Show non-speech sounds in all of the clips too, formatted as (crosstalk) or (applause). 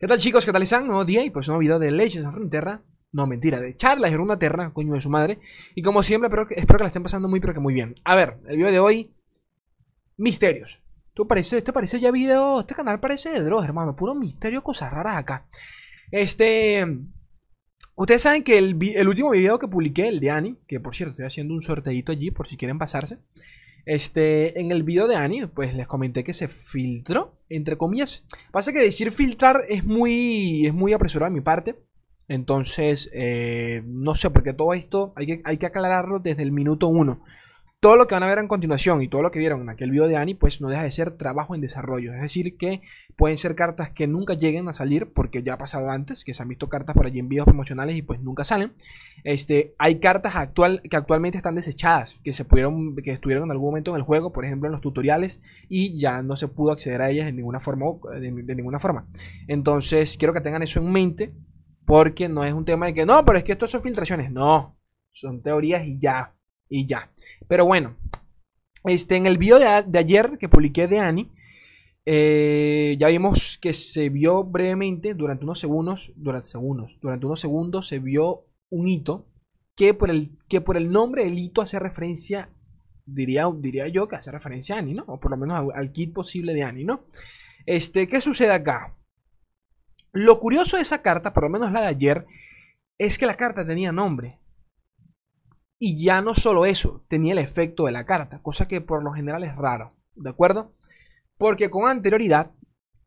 ¿Qué tal chicos? ¿Qué tal están? Nuevo día y pues nuevo video de Legends of Frontera. No, mentira, de charlas en una terra, coño de su madre. Y como siempre, espero que, espero que la estén pasando muy, pero que muy bien. A ver, el video de hoy, misterios. ¿Tú parece, este parece ya video, este canal parece de Dross, hermano. Puro misterio, cosas raras acá. Este... Ustedes saben que el, el último video que publiqué, el de Annie, que por cierto estoy haciendo un sorteito allí por si quieren pasarse. Este, en el video de Annie, pues les comenté que se filtró, entre comillas. Pasa que decir filtrar es muy, es muy apresurado a mi parte. Entonces, eh, no sé, porque todo esto hay que, hay que aclararlo desde el minuto uno todo lo que van a ver en continuación y todo lo que vieron en aquel video de Ani, pues no deja de ser trabajo en desarrollo. Es decir, que pueden ser cartas que nunca lleguen a salir, porque ya ha pasado antes, que se han visto cartas por allí en videos promocionales y pues nunca salen. Este, hay cartas actual, que actualmente están desechadas, que se pudieron, que estuvieron en algún momento en el juego, por ejemplo en los tutoriales, y ya no se pudo acceder a ellas de ninguna forma. De ninguna forma. Entonces, quiero que tengan eso en mente, porque no es un tema de que no, pero es que esto son filtraciones. No, son teorías y ya y ya. Pero bueno, este, en el video de, ayer que publiqué de Annie, eh, ya vimos que se vio brevemente durante unos segundos, durante segundos, durante unos segundos se vio un hito que por el, que por el nombre del hito hace referencia, diría, diría yo que hace referencia a Annie, ¿no? O por lo menos al, kit posible de Annie, ¿no? Este, ¿qué sucede acá? Lo curioso de esa carta, por lo menos la de ayer, es que la carta tenía nombre. Y ya no solo eso, tenía el efecto de la carta, cosa que por lo general es raro, ¿de acuerdo? Porque con anterioridad,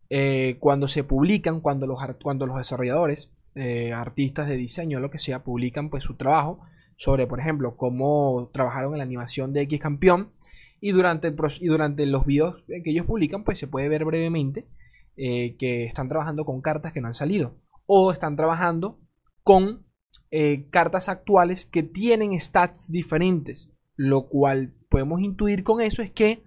eh, cuando se publican, cuando los, cuando los desarrolladores, eh, artistas de diseño, lo que sea, publican pues su trabajo sobre, por ejemplo, cómo trabajaron en la animación de X campeón, y durante, y durante los videos que ellos publican, pues se puede ver brevemente eh, que están trabajando con cartas que no han salido, o están trabajando con eh, cartas actuales que tienen stats diferentes. Lo cual podemos intuir con eso es que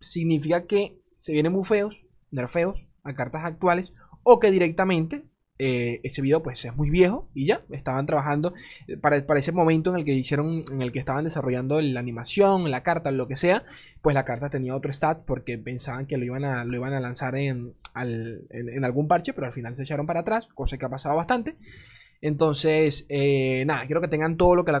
significa que se vienen bufeos, nerfeos a cartas actuales o que directamente eh, ese video pues es muy viejo y ya estaban trabajando eh, para, ese momento en el que hicieron en el que estaban desarrollando la animación la carta lo que sea pues la carta tenía otro stat porque pensaban que lo iban a, lo iban a lanzar en, en algún parche pero al final se echaron para atrás cosa que ha pasado bastante entonces, eh, nada, quiero que tengan todo lo que les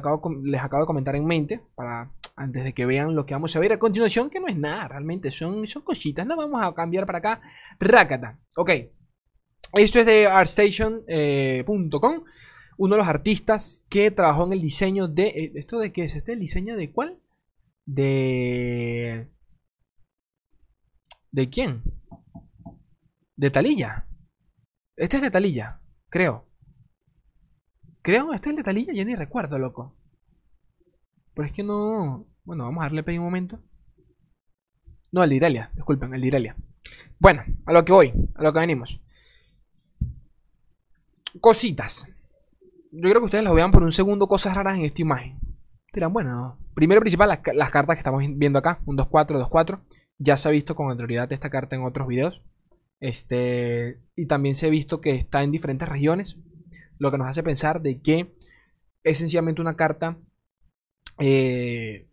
acabo, de comentar en mente para antes de que vean lo que vamos a ver a continuación, que no es nada, realmente son, son cositas. No vamos a cambiar para acá. Rakata. Ok. Esto es de artstation.com. Eh, uno de los artistas que trabajó en el diseño de... Eh, ¿Esto de qué es? ¿Este el diseño de cuál? De... ¿De quién? De Talilla. Este es de Talilla, creo. Creo, este es el de Talilla, ya ni recuerdo, loco. Pero es que no. Bueno, vamos a darle play un momento. No, el de Italia, disculpen, el de Italia. Bueno, a lo que voy, a lo que venimos. Cositas. Yo creo que ustedes lo vean por un segundo, cosas raras en esta imagen. Dirán, bueno, primero principal, las, las, cartas que estamos viendo acá, un 2-4, 2-4. Ya se ha visto con anterioridad esta carta en otros videos. Este, y también se ha visto que está en diferentes regiones lo que nos hace pensar de que es sencillamente una carta eh,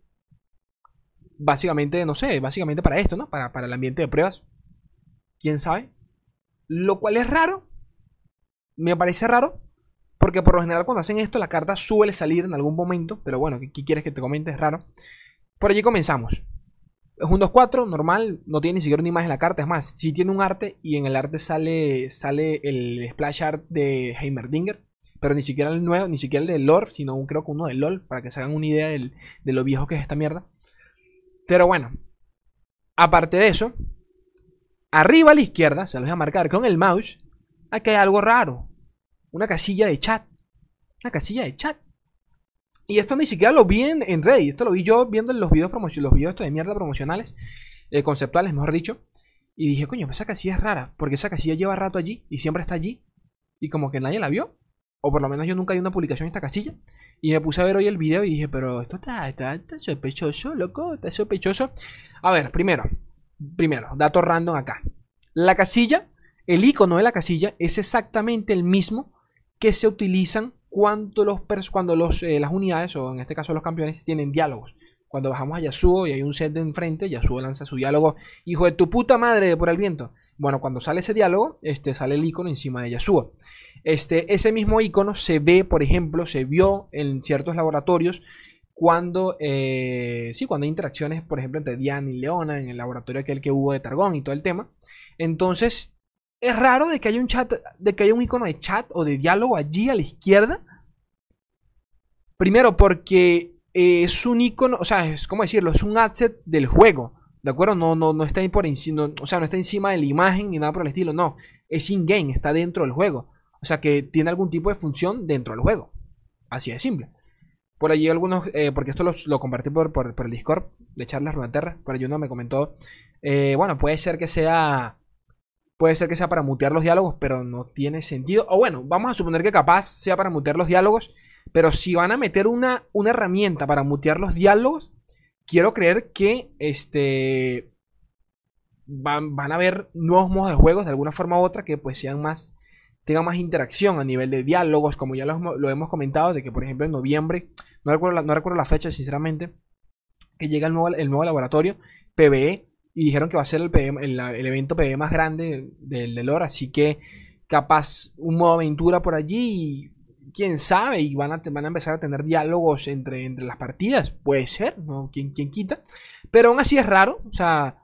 básicamente, no sé, básicamente para esto, ¿no? Para, para el ambiente de pruebas. ¿Quién sabe? Lo cual es raro. Me parece raro. Porque por lo general cuando hacen esto la carta suele salir en algún momento. Pero bueno, ¿qué quieres que te comente? Es raro. Por allí comenzamos. Es un 2-4, normal, no tiene ni siquiera una imagen en la carta. Es más, sí tiene un arte y en el arte sale, sale el splash art de Heimerdinger. Pero ni siquiera el nuevo, ni siquiera el de lore, sino creo que uno de LOL, para que se hagan una idea de lo viejo que es esta mierda. Pero bueno, aparte de eso, arriba a la izquierda, se los voy a marcar con el mouse, aquí hay algo raro. Una casilla de chat. Una casilla de chat. Y esto ni siquiera lo vi en, en Reddit. Esto lo vi yo viendo los videos los videos de mierda promocionales. Eh, conceptuales, mejor dicho. Y dije, coño, esa casilla es rara. Porque esa casilla lleva rato allí. Y siempre está allí. Y como que nadie la vio. O por lo menos yo nunca vi una publicación en esta casilla. Y me puse a ver hoy el video y dije, pero esto está, está, está sospechoso, loco. Está sospechoso. A ver, primero. Primero, dato random acá. La casilla, el icono de la casilla es exactamente el mismo que se utilizan cuando, los, cuando los, eh, las unidades, o en este caso los campeones, tienen diálogos. Cuando bajamos a Yasuo y hay un set de enfrente, Yasuo lanza su diálogo, hijo de tu puta madre por el viento. Bueno, cuando sale ese diálogo, este, sale el icono encima de Yasuo. Este, ese mismo icono se ve, por ejemplo, se vio en ciertos laboratorios cuando, eh, sí, cuando hay interacciones, por ejemplo, entre Diana y Leona en el laboratorio aquel que hubo de Targón y todo el tema. Entonces, es raro de que haya un chat, de que haya un icono de chat o de diálogo allí a la izquierda. Primero, porque es un icono, o sea, es como decirlo, es un asset del juego. ¿De acuerdo? No, no, no está ahí por encima, o sea, no está encima de la imagen ni nada por el estilo, no. Es in-game, está dentro del juego. O sea que tiene algún tipo de función dentro del juego. Así de simple. Por allí algunos, eh, porque esto lo, compartí por, por, el Discord de Charlas Runeterra. Por allí uno me comentó, eh, bueno, puede ser que sea, puede ser que sea para mutear los diálogos, pero no tiene sentido. O bueno, vamos a suponer que capaz sea para mutear los diálogos, pero si van a meter una, una herramienta para mutear los diálogos, quiero creer que este van, van a haber nuevos modos de juegos de alguna forma u otra que pues sean más tenga más interacción a nivel de diálogos, como ya lo, hemos comentado, de que por ejemplo en noviembre, no recuerdo la, no recuerdo la fecha sinceramente, que llega el nuevo, el nuevo laboratorio, PBE, y dijeron que va a ser el, evento PBE más grande del, del lore, así que capaz un modo aventura por allí, quién sabe, y van a, van a empezar a tener diálogos entre, entre las partidas, puede ser, ¿no? ¿Quién, quién quita? Pero aún así es raro, o sea,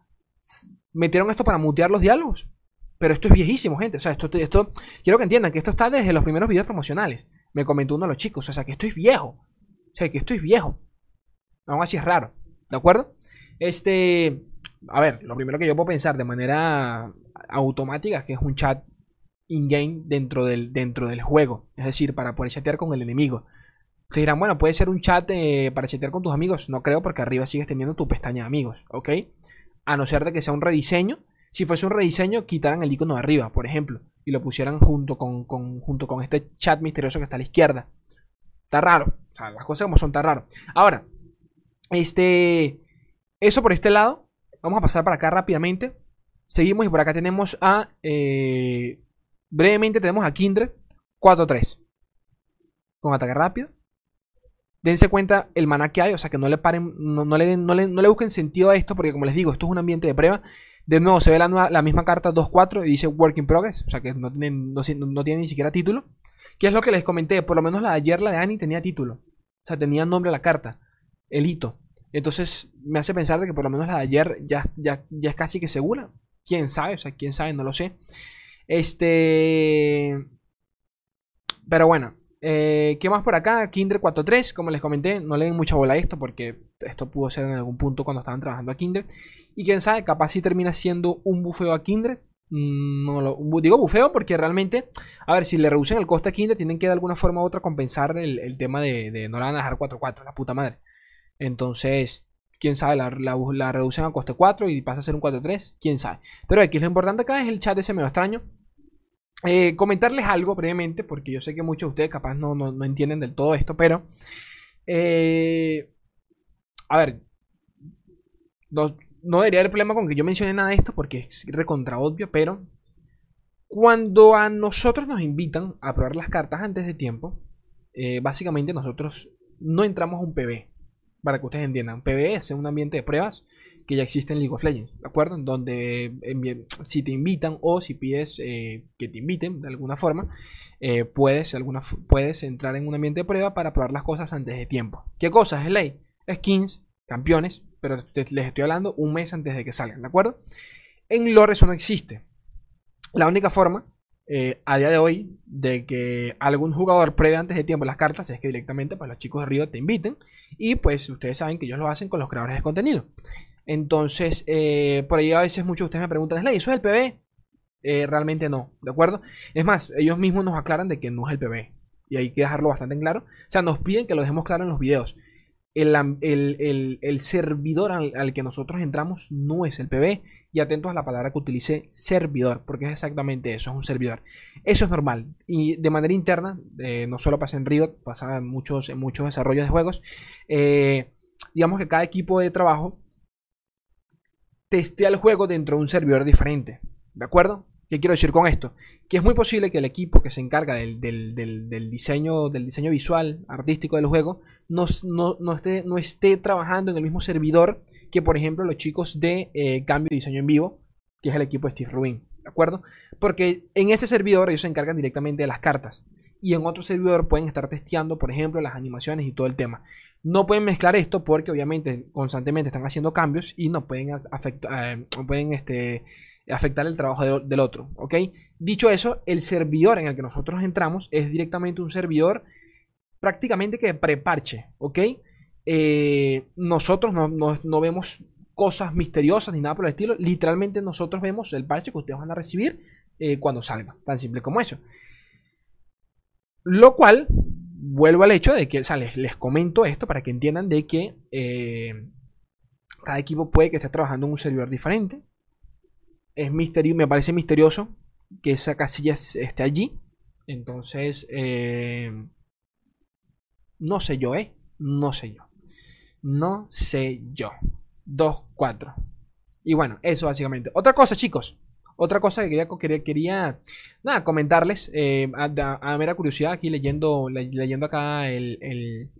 metieron esto para mutear los diálogos. Pero esto es viejísimo, gente. O sea, esto, esto, quiero que entiendan que esto está desde los primeros videos promocionales. Me comentó uno de los chicos. O sea, que esto es viejo. O sea, que esto es viejo. Aún así es raro. ¿De acuerdo? Este. A ver, lo primero que yo puedo pensar de manera automática es que es un chat in-game dentro del, dentro del juego. Es decir, para poder chatear con el enemigo. Ustedes dirán, bueno, puede ser un chat eh, para chatear con tus amigos. No creo porque arriba sigues teniendo tu pestaña de amigos, ¿ok? A no ser de que sea un rediseño si fuese un rediseño, quitaran el icono de arriba, por ejemplo, y lo pusieran junto con, junto con este chat misterioso que está a la izquierda. Está raro. O sea, las cosas como son tan raro. Ahora, este. Eso por este lado. Vamos a pasar para acá rápidamente. Seguimos y por acá tenemos a. Eh, brevemente tenemos a Kindred 4-3. Con ataque rápido. Dense cuenta el maná que hay, o sea que no le paren, no, le, le, no le busquen sentido a esto, porque como les digo, esto es un ambiente de prueba. De nuevo, se ve la, misma carta 2-4 y dice Work in Progress, o sea que no tiene, no, tiene ni siquiera título. ¿Qué es lo que les comenté? Por lo menos la de ayer, la de Annie, tenía título. O sea, tenía nombre la carta, el hito. Entonces me hace pensar de que por lo menos la de ayer ya, ya, ya es casi que segura. ¿Quién sabe? O sea, quién sabe, no lo sé. Este... Pero bueno, eh, ¿Qué más por acá? Kinder 4.3, como les comenté, no le den mucha bola a esto porque esto pudo ser en algún punto cuando estaban trabajando a Kinder. Y quién sabe, capaz si termina siendo un bufeo a Kinder. Mm, no lo, digo bufeo porque realmente, a ver, si le reducen el coste a Kinder, tienen que de alguna forma u otra compensar el, tema de, no la van a dejar 4.4, la puta madre. Entonces, quién sabe, la, la, reducen a coste 4 y pasa a ser un 4.3, quién sabe. Pero aquí lo importante acá es el chat ese medio extraño eh, comentarles algo brevemente, porque yo sé que muchos de ustedes capaz no, no, entienden del todo esto, pero... Eh, a ver, no, no, debería haber problema con que yo mencione nada de esto, porque es recontra obvio, pero... Cuando a nosotros nos invitan a probar las cartas antes de tiempo, eh, básicamente nosotros no entramos a un PB, para que ustedes entiendan. PB es un ambiente de pruebas que ya existe en League of Legends, ¿de acuerdo? Donde si te invitan o si pides eh, que te inviten de alguna forma, eh, puedes, alguna, puedes entrar en un ambiente de prueba para probar las cosas antes de tiempo. ¿Qué cosas es ley? Skins, campeones, pero les estoy hablando un mes antes de que salgan, ¿de acuerdo? En Lore eso no existe. La única forma eh, a día de hoy de que algún jugador pruebe antes de tiempo las cartas es que directamente pues, los chicos de Río te inviten y pues ustedes saben que ellos lo hacen con los creadores de contenido. Entonces, eh, por ahí a veces muchos de ustedes me preguntan, ¿eso es el PB? Eh, realmente no, ¿de acuerdo? Es más, ellos mismos nos aclaran de que no es el PB. Y hay que dejarlo bastante en claro. O sea, nos piden que lo dejemos claro en los videos. El, servidor al, que nosotros entramos no es el PB. Y atentos a la palabra que utilice servidor, porque es exactamente eso, es un servidor. Eso es normal. Y de manera interna, eh, no solo pasa en Riot, pasa en muchos, en muchos desarrollos de juegos. digamos que cada equipo de trabajo testea el juego dentro de un servidor diferente. ¿De acuerdo? ¿Qué quiero decir con esto? Que es muy posible que el equipo que se encarga del, diseño, del diseño visual, artístico del juego, no, esté, no, esté, trabajando en el mismo servidor que, por ejemplo, los chicos de eh, cambio de diseño en vivo, que es el equipo de Steve Rubin. ¿De acuerdo? Porque en ese servidor ellos se encargan directamente de las cartas. Y en otro servidor pueden estar testeando, por ejemplo, las animaciones y todo el tema. No pueden mezclar esto porque obviamente constantemente están haciendo cambios y no pueden, afectar, eh, pueden este, afectar el trabajo del otro, ¿ok? Dicho eso, el servidor en el que nosotros entramos es directamente un servidor prácticamente que preparche, ¿ok? Eh, nosotros no, vemos cosas misteriosas ni nada por el estilo. Literalmente nosotros vemos el parche que ustedes van a recibir eh, cuando salga. Tan simple como eso. Lo cual, vuelvo al hecho de que, les, comento esto para que entiendan de que eh, cada equipo puede que esté trabajando en un servidor diferente es misterio, me parece misterioso que esa casilla esté allí. Entonces, eh, no sé yo, ¿eh? No sé yo. No sé yo. 2, 4. Y bueno, eso básicamente. Otra cosa, chicos. Otra cosa que quería, quería, nada, comentarles. Eh, a, mera curiosidad, aquí leyendo, leyendo acá el, el,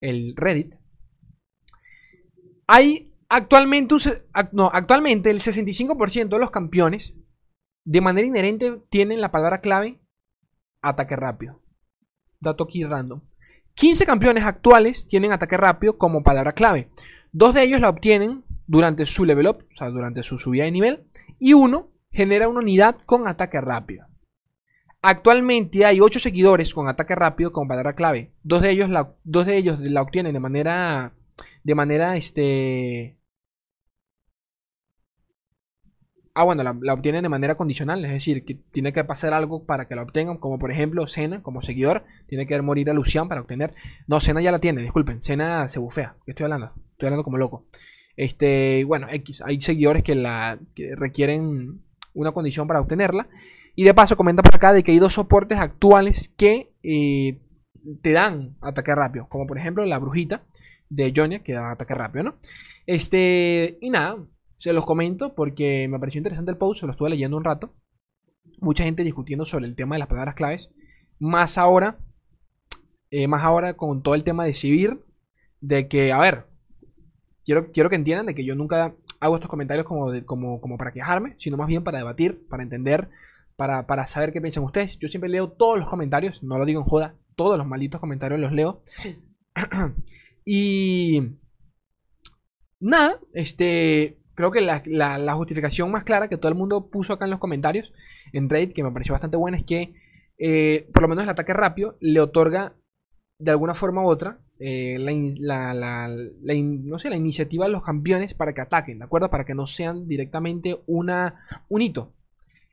el Reddit. Hay Actualmente, no, actualmente el 65% de los campeones de manera inherente tienen la palabra clave ataque rápido. Dato aquí random. 15 campeones actuales tienen ataque rápido como palabra clave. Dos de ellos la obtienen durante su level up, o sea, durante su subida de nivel. Y uno genera una unidad con ataque rápido. Actualmente hay 8 seguidores con ataque rápido como palabra clave. Dos de ellos la, dos de ellos la obtienen de manera. De manera este. Ah, bueno, la, obtienen de manera condicional, es decir, que tiene que pasar algo para que la obtengan, como por ejemplo Cena, como seguidor, tiene que morir a Lucian para obtener. No, Cena ya la tiene, disculpen, Cena se bufea, ¿qué estoy hablando? Estoy hablando como loco. Este, bueno, X, hay seguidores que la requieren una condición para obtenerla. Y de paso, comenta por acá de que hay dos soportes actuales que eh, te dan ataque rápido, como por ejemplo la brujita de Jonia, que da ataque rápido, ¿no? Este, y nada, se los comento porque me pareció interesante el post, se lo estuve leyendo un rato. Mucha gente discutiendo sobre el tema de las palabras claves. Más ahora, eh, más ahora con todo el tema de Civir, de que, a ver, quiero, quiero que entiendan de que yo nunca hago estos comentarios como, como, como para quejarme, sino más bien para debatir, para entender, para, para saber qué piensan ustedes. Yo siempre leo todos los comentarios, no lo digo en joda, todos los malditos comentarios los leo. (coughs) y nada, este, creo que la, justificación más clara que todo el mundo puso acá en los comentarios en Reddit, que me pareció bastante buena, es que eh, por lo menos el ataque rápido le otorga de alguna forma u otra eh, la, no sé, la iniciativa de los campeones para que ataquen, ¿de acuerdo? Para que no sean directamente una, un hito.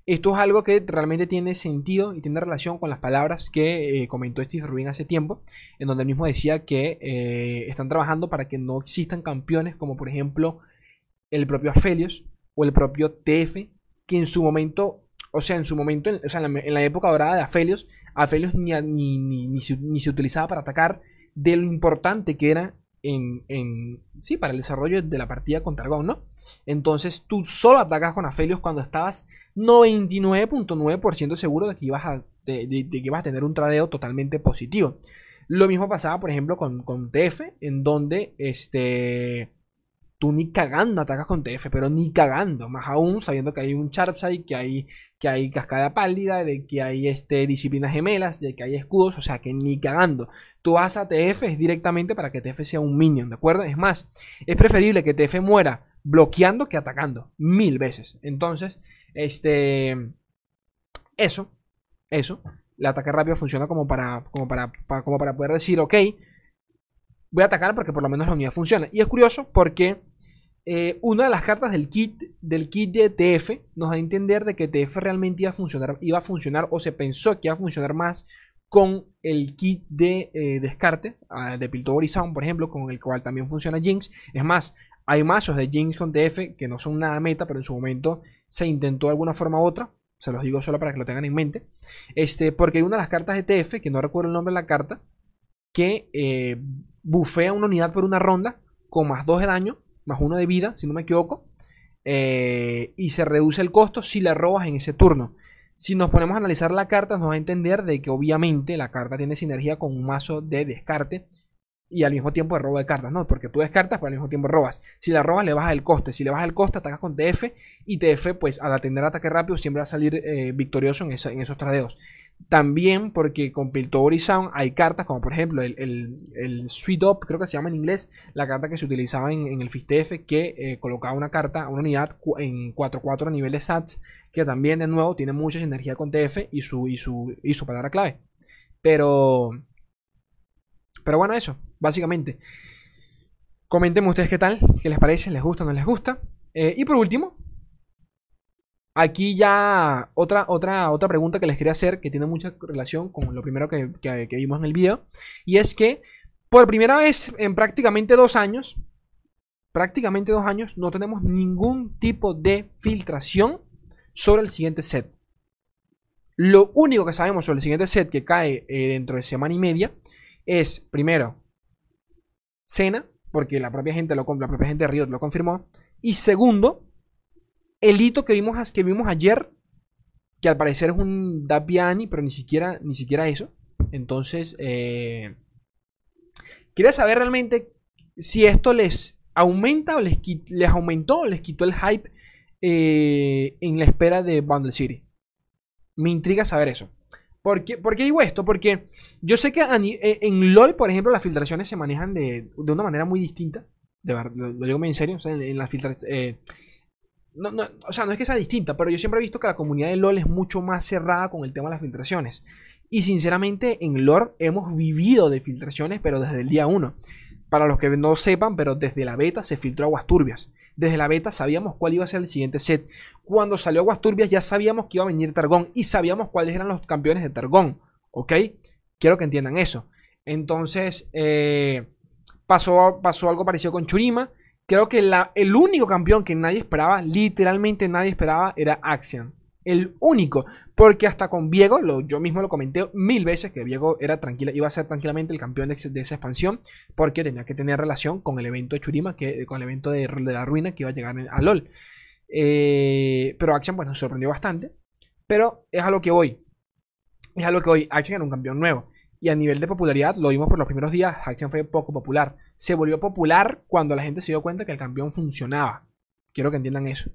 Esto es algo que realmente tiene sentido y tiene relación con las palabras que eh, comentó Steve Rubin hace tiempo, en donde él mismo decía que están trabajando para que no existan campeones como por ejemplo el propio Aphelios o el propio TF, que en su momento, o sea, en su momento, o sea, en la, época dorada de Aphelios, Aphelios ni, ni, ni, se, utilizaba para atacar de lo importante que era en, en, sí, para el desarrollo de la partida contra Argon, ¿no? Entonces tú solo atacas con Aphelios cuando estabas 99.9% seguro de que, ibas a, de, que ibas a tener un tradeo totalmente positivo. Lo mismo pasaba, por ejemplo, con, con TF, en donde este tú ni cagando atacas con TF, pero ni cagando. Más aún sabiendo que hay un Sharpside, que hay, que hay cascada pálida, de que hay este, disciplinas gemelas, de que hay escudos, o sea que ni cagando. Tú vas a TF directamente para que TF sea un minion, ¿de acuerdo? Es más, es preferible que TF muera bloqueando que atacando. Mil veces. Entonces, este. Eso. Eso. El ataque rápido funciona como para, como para, como para poder decir, ok, voy a atacar porque por lo menos la unidad funciona. Y es curioso porque eh, una de las cartas del kit, del kit de TF nos da a entender de que TF realmente iba a funcionar, iba a funcionar o se pensó que iba a funcionar más con el kit de eh, descarte uh, de Piltover Sound, por ejemplo, con el cual también funciona Jinx. Es más, hay mazos de Jinx con TF que no son nada meta, pero en su momento se intentó de alguna forma u otra. Se los digo solo para que lo tengan en mente. Este, porque hay una de las cartas de TF, que no recuerdo el nombre de la carta, que eh, bufea una unidad por una ronda con más 2 de daño más uno de vida, si no me equivoco. Eh, y se reduce el costo si la robas en ese turno. Si nos ponemos a analizar la carta, nos va a entender de que obviamente la carta tiene sinergia con un mazo de descarte y al mismo tiempo de robo de cartas, ¿no? Porque tú descartas, pero al mismo tiempo robas. Si la robas, le bajas el coste. Si le bajas el coste, atacas con TF. Y TF, pues al atender ataque rápido, siempre va a salir eh, victorioso en, esos tradeos. También porque con Piltover y Sound hay cartas como por ejemplo el, el, Sweet Up, creo que se llama en inglés, la carta que se utilizaba en, el FISTF que eh, colocaba una carta, una unidad en 4-4 a nivel de SATS, que también de nuevo tiene mucha energía con TF y su, y su, y su palabra clave. Pero, pero bueno, eso, básicamente. Coméntenme ustedes qué tal, qué les parece, les gusta o no les gusta. Eh, y por último, aquí ya otra, otra, otra pregunta que les quería hacer, que tiene mucha relación con lo primero que, que vimos en el video. Y es que por primera vez en prácticamente dos años, prácticamente dos años, no tenemos ningún tipo de filtración sobre el siguiente set. Lo único que sabemos sobre el siguiente set que cae eh, dentro de semana y media es, primero, Cena, porque la propia gente, lo, la propia gente de Riot lo confirmó. Y segundo, el hito que vimos, que vimos ayer, que al parecer es un Dapiani, pero ni siquiera, ni siquiera eso. Entonces, eh, quería saber realmente si esto les aumenta o les, les aumentó o les quitó el hype eh, en la espera de Bundle City. Me intriga saber eso. ¿Por qué, digo esto? Porque yo sé que eh, en LOL, por ejemplo, las filtraciones se manejan de, una manera muy distinta. De verdad, lo, digo muy en serio. O sea. Eh, no, o sea, no es que sea distinta, pero yo siempre he visto que la comunidad de LOL es mucho más cerrada con el tema de las filtraciones. Y sinceramente, en LOL hemos vivido de filtraciones, pero desde el día 1. Para los que no sepan, pero desde la beta se filtró aguas turbias. Desde la beta sabíamos cuál iba a ser el siguiente set. Cuando salió Aguas Turbias ya sabíamos que iba a venir Targón y sabíamos cuáles eran los campeones de Targón. ¿Ok? Quiero que entiendan eso. Entonces, eh, pasó, pasó algo parecido con Churima. Creo que el único campeón que nadie esperaba, literalmente nadie esperaba, era Axian. El único. Porque hasta con Viego, yo mismo lo comenté mil veces que Viego era tranquila, iba a ser tranquilamente el campeón de, esa expansión. Porque tenía que tener relación con el evento de Churima, que, con el evento de, la ruina que iba a llegar a LOL. Eh, pero Action, bueno, sorprendió bastante. Pero es a lo que voy. Es a lo que voy. Action era un campeón nuevo. Y a nivel de popularidad, lo vimos por los primeros días, Action fue poco popular. Se volvió popular cuando la gente se dio cuenta que el campeón funcionaba. Quiero que entiendan eso.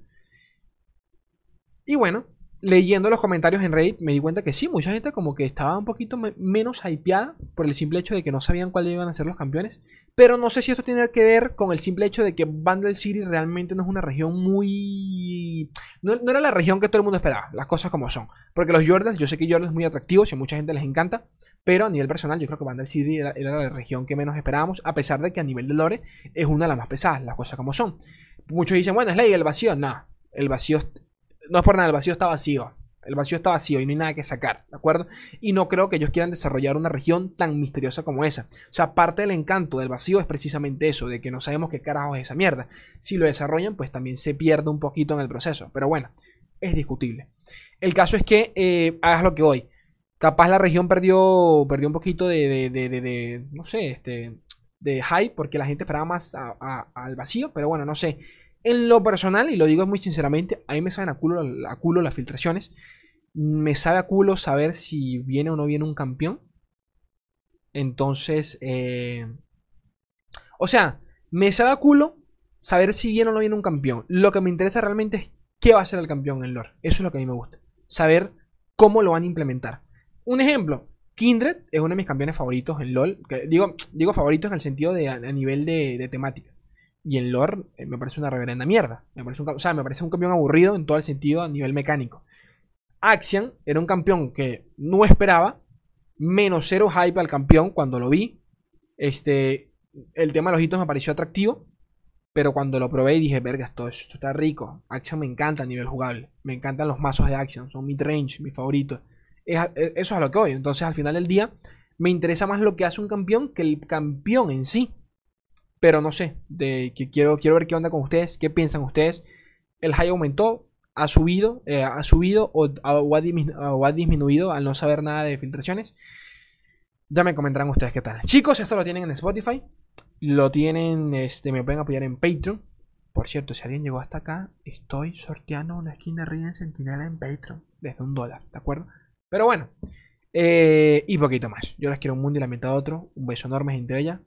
Y bueno, leyendo los comentarios en Reddit me di cuenta que sí, mucha gente como que estaba un poquito menos hypeada por el simple hecho de que no sabían cuáles iban a ser los campeones. Pero no sé si esto tiene que ver con el simple hecho de que Bundle City realmente no es una región muy... No, era la región que todo el mundo esperaba, las cosas como son. Porque los Jordans, yo sé que Jordan es muy atractivo, y a mucha gente les encanta. Pero a nivel personal yo creo que Bundle City era, la región que menos esperábamos. A pesar de que a nivel de lore es una de las más pesadas, las cosas como son. Muchos dicen, bueno, es ley el vacío. No, el vacío no es por nada, el vacío está vacío. El vacío está vacío y no hay nada que sacar, ¿de acuerdo? Y no creo que ellos quieran desarrollar una región tan misteriosa como esa. O sea, parte del encanto del vacío es precisamente eso, de que no sabemos qué carajo es esa mierda. Si lo desarrollan, pues también se pierde un poquito en el proceso. Pero bueno, es discutible. El caso es que eh, hagas lo que hoy. Capaz la región perdió, perdió un poquito de, de, no sé, este, de hype, porque la gente esperaba más al vacío, pero bueno, no sé. En lo personal, y lo digo muy sinceramente, a mí me saben a culo, a culo las filtraciones. Me sabe a culo saber si viene o no viene un campeón. Entonces, eh, o sea, me sabe a culo saber si viene o no viene un campeón. Lo que me interesa realmente es qué va a ser el campeón en lore. Eso es lo que a mí me gusta. Saber cómo lo van a implementar. Un ejemplo, Kindred es uno de mis campeones favoritos en LOL. digo, digo favoritos en el sentido de a, nivel de, temática. Y en lore eh, me parece una reverenda mierda. Me parece un, o sea, me parece un campeón aburrido en todo el sentido a nivel mecánico. Axian era un campeón que no esperaba. Menos cero hype al campeón cuando lo vi. Este, el tema de los hitos me pareció atractivo. Pero cuando lo probé y dije, verga, esto, esto está rico. Axian me encanta a nivel jugable. Me encantan los mazos de Axian. Son mid-range, mis favoritos. E, eso es a lo que voy. Entonces, al final del día, me interesa más lo que hace un campeón que el campeón en sí. Pero no sé, de, que quiero, quiero ver qué onda con ustedes, qué piensan ustedes. El high aumentó, ha subido, eh, ha subido o, ha disminuido al no saber nada de filtraciones. Ya me comentarán ustedes qué tal. Chicos, esto lo tienen en Spotify. Lo tienen, este, me pueden apoyar en Patreon. Por cierto, si alguien llegó hasta acá, estoy sorteando una skin de Rey en Sentinela en Patreon. Desde un dólar, ¿de acuerdo? Pero bueno. eh, y poquito más. Yo les quiero un mundo y la mitad otro. Un beso enorme, gente bella.